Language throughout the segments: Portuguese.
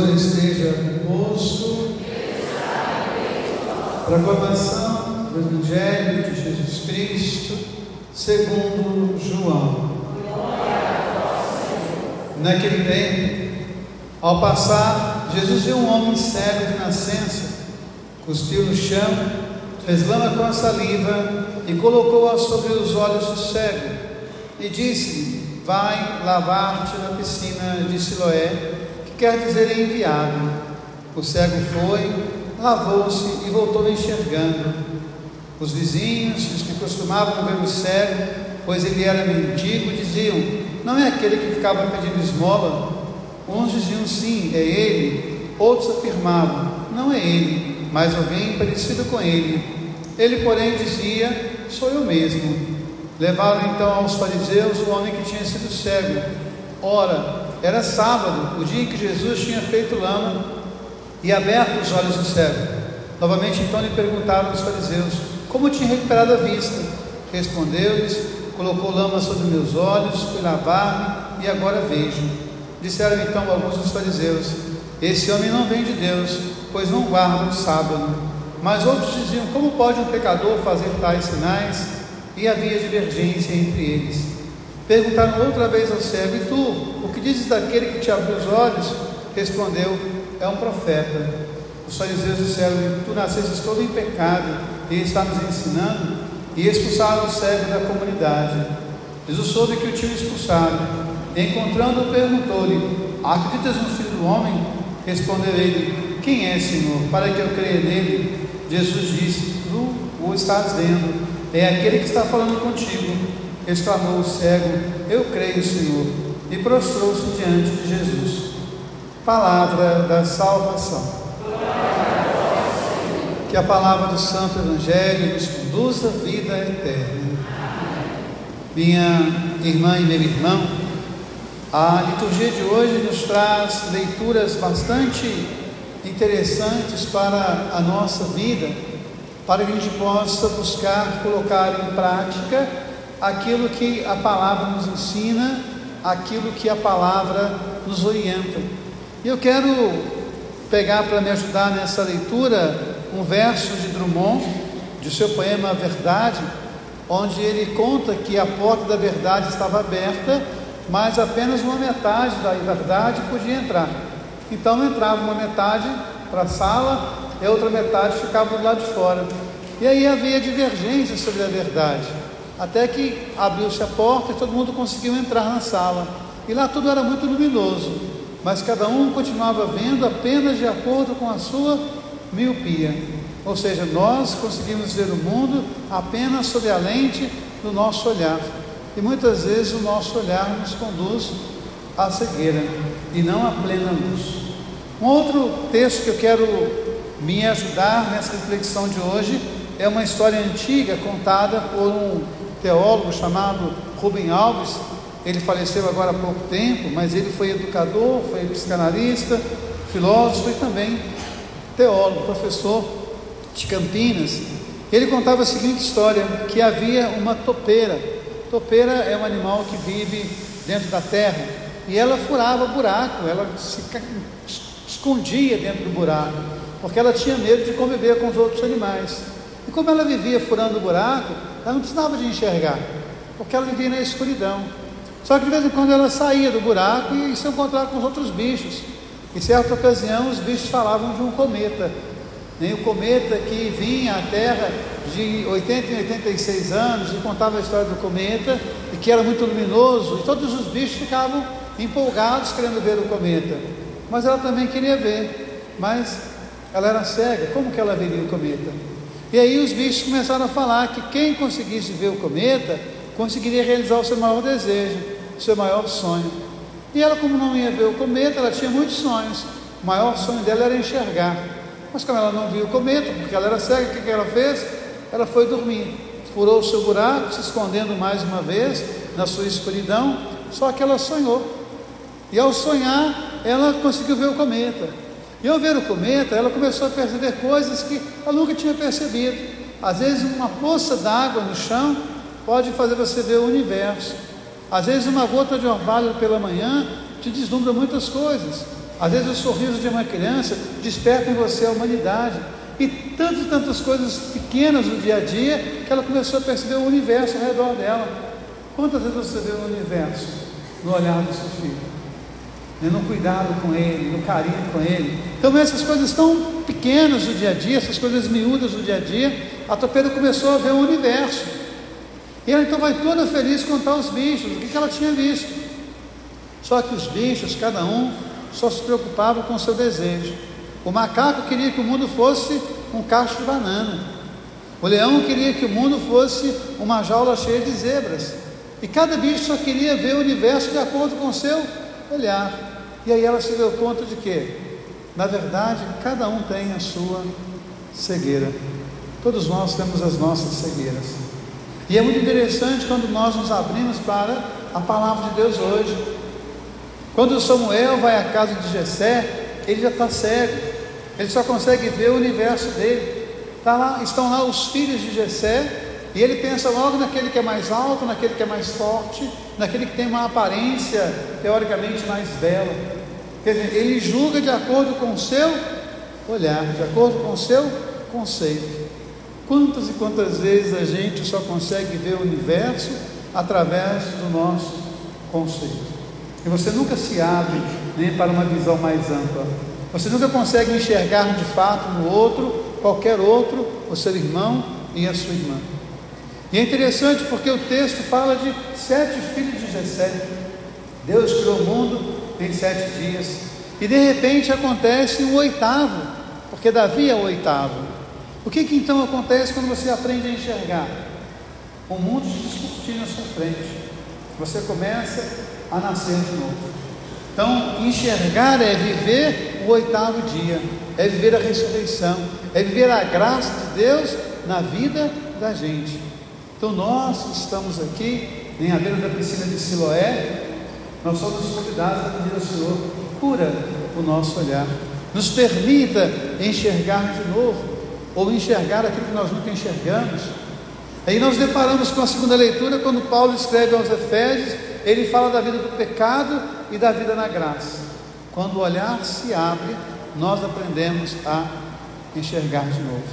Senhor esteja convosco. Proclamação do Evangelho de Jesus Cristo, segundo João. Naquele tempo, ao passar, Jesus viu um homem cego de nascença, cuspiu no chão, fez lama com a saliva e colocou-a sobre os olhos do cego, e disse-lhe: Vai lavar-te na piscina de Siloé quer dizer enviado. O cego foi, lavou-se e voltou enxergando. Os vizinhos, os que costumavam ver o cego, pois ele era mendigo, diziam: Não é aquele que ficava pedindo esmola? Uns diziam sim, é ele. Outros afirmavam: Não é ele, mas alguém parecido com ele. Ele, porém, dizia: Sou eu mesmo. Levaram então aos fariseus o homem que tinha sido cego. Ora, era sábado, o dia em que Jesus tinha feito lama e aberto os olhos do cego. Novamente então lhe perguntaram os fariseus como tinha recuperado a vista. Respondeu-lhes: Colocou lama sobre meus olhos, fui lavar-me e agora vejo. Disseram então alguns dos fariseus: Esse homem não vem de Deus, pois não guarda o sábado. Mas outros diziam: Como pode um pecador fazer tais sinais? E havia divergência entre eles. Perguntaram outra vez ao cego: E tu, o que dizes daquele que te abriu os olhos? Respondeu: É um profeta. Os fariseus disseram: Tu nasceste todo em pecado e está nos ensinando. E expulsaram o cego da comunidade. Jesus soube que o tinham expulsado. Encontrando-o, perguntou-lhe: Acreditas no Filho do Homem? Respondeu ele: Quem é, Senhor, para que eu creia nele? Jesus disse: Tu o estás vendo, é aquele que está falando contigo exclamou o cego: Eu creio, Senhor, e prostrou-se diante de Jesus. Palavra da salvação. Que a palavra do Santo Evangelho nos conduza à vida eterna. Minha irmã e meu irmão, a liturgia de hoje nos traz leituras bastante interessantes para a nossa vida, para que a gente possa buscar colocar em prática aquilo que a palavra nos ensina, aquilo que a palavra nos orienta. E eu quero pegar para me ajudar nessa leitura um verso de Drummond, de seu poema Verdade, onde ele conta que a porta da verdade estava aberta, mas apenas uma metade da verdade podia entrar. Então entrava uma metade para a sala e a outra metade ficava do lado de fora. E aí havia divergência sobre a verdade. Até que abriu-se a porta e todo mundo conseguiu entrar na sala. E lá tudo era muito luminoso, mas cada um continuava vendo apenas de acordo com a sua miopia. Ou seja, nós conseguimos ver o mundo apenas sob a lente do nosso olhar. E muitas vezes o nosso olhar nos conduz à cegueira e não à plena luz. Um outro texto que eu quero me ajudar nessa reflexão de hoje é uma história antiga contada por um teólogo chamado Rubem Alves. Ele faleceu agora há pouco tempo, mas ele foi educador, foi psicanalista, filósofo e também teólogo, professor de Campinas. Ele contava a seguinte história: que havia uma topeira. Topeira é um animal que vive dentro da terra e ela furava buraco, ela se escondia dentro do buraco, porque ela tinha medo de conviver com os outros animais. E como ela vivia furando buraco, ela não precisava de enxergar, porque ela vivia na escuridão. Só que de vez em quando ela saía do buraco e se encontrava com os outros bichos. Em certa ocasião, os bichos falavam de um cometa. Nem o cometa que vinha à Terra de 80 em 86 anos e contava a história do cometa e que era muito luminoso. E todos os bichos ficavam empolgados querendo ver o cometa. Mas ela também queria ver, mas ela era cega. Como que ela veria o cometa? E aí os bichos começaram a falar que quem conseguisse ver o cometa conseguiria realizar o seu maior desejo, o seu maior sonho. E ela, como não ia ver o cometa, ela tinha muitos sonhos. O maior sonho dela era enxergar. Mas como ela não viu o cometa, porque ela era cega, o que ela fez? Ela foi dormir. Furou o seu buraco, se escondendo mais uma vez na sua escuridão, só que ela sonhou. E ao sonhar, ela conseguiu ver o cometa. E ao ver o cometa, ela começou a perceber coisas que ela nunca tinha percebido. Às vezes, uma poça d'água no chão pode fazer você ver o universo. Às vezes, uma gota de orvalho pela manhã te deslumbra muitas coisas. Às vezes o sorriso de uma criança desperta em você a humanidade. E tantas tantas coisas pequenas do dia a dia que ela começou a perceber o universo ao redor dela. Quantas vezes você vê o universo no olhar do seu filho? Né, no cuidado com ele, no carinho com ele. Então, essas coisas tão pequenas do dia a dia, essas coisas miúdas do dia a dia, a Topeira começou a ver o universo. E ela então vai toda feliz contar os bichos, o que ela tinha visto. Só que os bichos, cada um, só se preocupava com o seu desejo. O macaco queria que o mundo fosse um cacho de banana. O leão queria que o mundo fosse uma jaula cheia de zebras. E cada bicho só queria ver o universo de acordo com o seu olhar. E aí ela se deu conta de que, na verdade, cada um tem a sua cegueira. Todos nós temos as nossas cegueiras. E é muito interessante quando nós nos abrimos para a palavra de Deus hoje. Quando Samuel vai à casa de Jessé, ele já está cego. Ele só consegue ver o universo dele. Tá lá, estão lá os filhos de Jessé, e ele pensa logo naquele que é mais alto, naquele que é mais forte, naquele que tem uma aparência teoricamente mais bela. Quer dizer, ele julga de acordo com o seu olhar, de acordo com o seu conceito. Quantas e quantas vezes a gente só consegue ver o universo através do nosso conceito? E você nunca se abre nem para uma visão mais ampla. Você nunca consegue enxergar de fato no outro, qualquer outro, o seu irmão e a sua irmã. E é interessante porque o texto fala de sete filhos de Jessé. Deus criou o mundo em sete dias. E de repente acontece o oitavo, porque Davi é o oitavo. O que, que então acontece quando você aprende a enxergar? O mundo se discutir na sua frente. Você começa a nascer de novo. Então, enxergar é viver o oitavo dia, é viver a ressurreição, é viver a graça de Deus na vida da gente. Então nós estamos aqui em a beira da piscina de Siloé, nós somos convidados a pedir ao Senhor, cura o nosso olhar, nos permita enxergar de novo, ou enxergar aquilo que nós nunca enxergamos. Aí nós deparamos com a segunda leitura, quando Paulo escreve aos Efésios, ele fala da vida do pecado e da vida na graça. Quando o olhar se abre, nós aprendemos a enxergar de novo.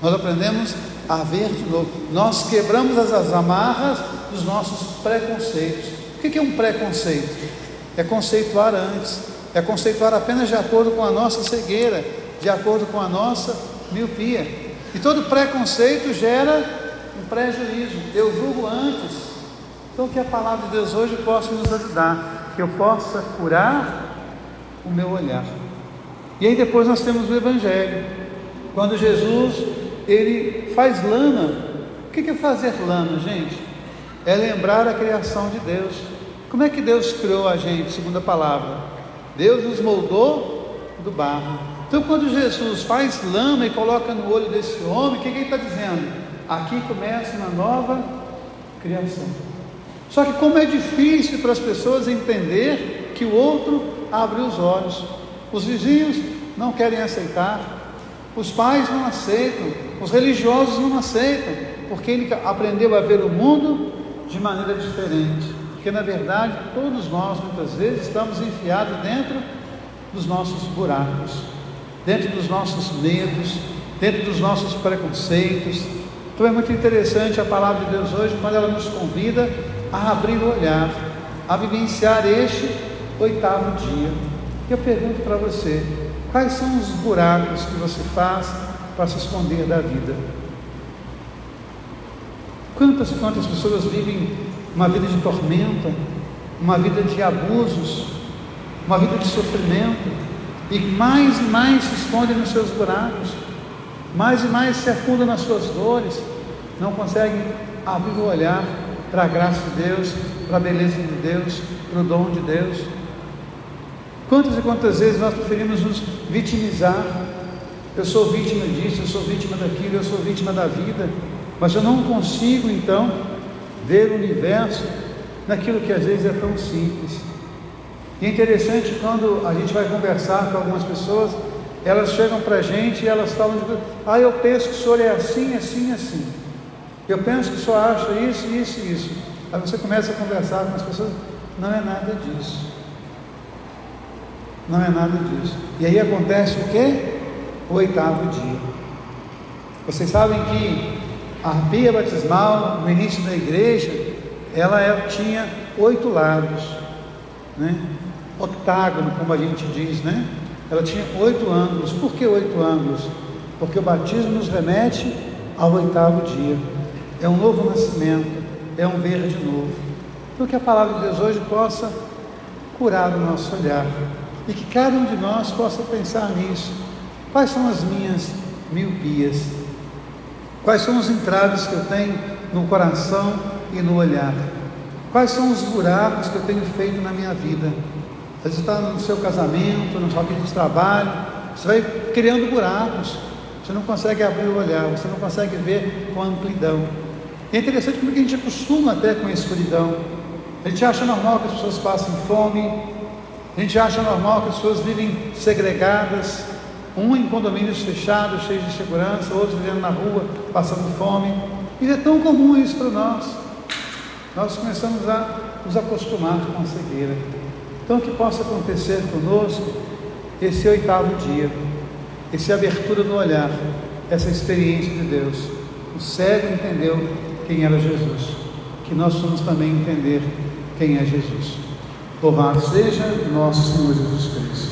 Nós aprendemos a ver de novo. Nós quebramos as amarras dos nossos preconceitos. O que é um preconceito? É conceituar antes, é conceituar apenas de acordo com a nossa cegueira, de acordo com a nossa miopia. E todo preconceito gera um prejuízo. Eu julgo antes. Então, que a palavra de Deus hoje possa nos ajudar, que eu possa curar o meu olhar. E aí depois nós temos o Evangelho, quando Jesus ele faz lama. O que é fazer lama, gente? É lembrar a criação de Deus. Como é que Deus criou a gente, segundo a palavra? Deus nos moldou do barro. Então, quando Jesus faz lama e coloca no olho desse homem, o que, que ele está dizendo? Aqui começa uma nova criação. Só que, como é difícil para as pessoas entender que o outro abre os olhos, os vizinhos não querem aceitar, os pais não aceitam, os religiosos não aceitam, porque ele aprendeu a ver o mundo de maneira diferente. Porque na verdade todos nós muitas vezes estamos enfiados dentro dos nossos buracos, dentro dos nossos medos, dentro dos nossos preconceitos. Então é muito interessante a palavra de Deus hoje quando ela nos convida a abrir o olhar, a vivenciar este oitavo dia. E eu pergunto para você: Quais são os buracos que você faz para se esconder da vida? Quantas quantas pessoas vivem uma vida de tormenta, uma vida de abusos, uma vida de sofrimento, e mais e mais se escondem nos seus buracos, mais e mais se afundam nas suas dores, não conseguem abrir o olhar para a graça de Deus, para a beleza de Deus, para o dom de Deus. Quantas e quantas vezes nós preferimos nos vitimizar? Eu sou vítima disso, eu sou vítima daquilo, eu sou vítima da vida, mas eu não consigo então ver o universo naquilo que às vezes é tão simples. E é interessante quando a gente vai conversar com algumas pessoas, elas chegam para a gente e elas falam: de, Ah, eu penso que o senhor é assim, assim, assim. Eu penso que o senhor acha isso, isso e isso. Aí você começa a conversar com as pessoas, não é nada disso. Não é nada disso. E aí acontece o que? O oitavo dia. Vocês sabem que a arpia batismal, no início da igreja, ela é, tinha oito lados, né? octágono, como a gente diz, né? Ela tinha oito ângulos. Por que oito ângulos? Porque o batismo nos remete ao oitavo dia. É um novo nascimento, é um verde novo. Então que a palavra de Deus hoje possa curar o nosso olhar e que cada um de nós possa pensar nisso. Quais são as minhas miopias? Quais são os entraves que eu tenho no coração e no olhar? Quais são os buracos que eu tenho feito na minha vida? Vezes está no seu casamento, no seu de trabalho, você vai criando buracos, você não consegue abrir o olhar, você não consegue ver com amplidão. É interessante porque a gente acostuma até com a escuridão. A gente acha normal que as pessoas passem fome, a gente acha normal que as pessoas vivem segregadas, um em condomínios fechados, cheios de segurança, outros vivendo na rua, passando fome. E é tão comum isso para nós. Nós começamos a nos acostumar com a cegueira. Então, que possa acontecer conosco esse oitavo dia, essa abertura do olhar, essa experiência de Deus. O cego entendeu quem era Jesus, que nós vamos também entender quem é Jesus. Louvado seja nosso Senhor Jesus Cristo.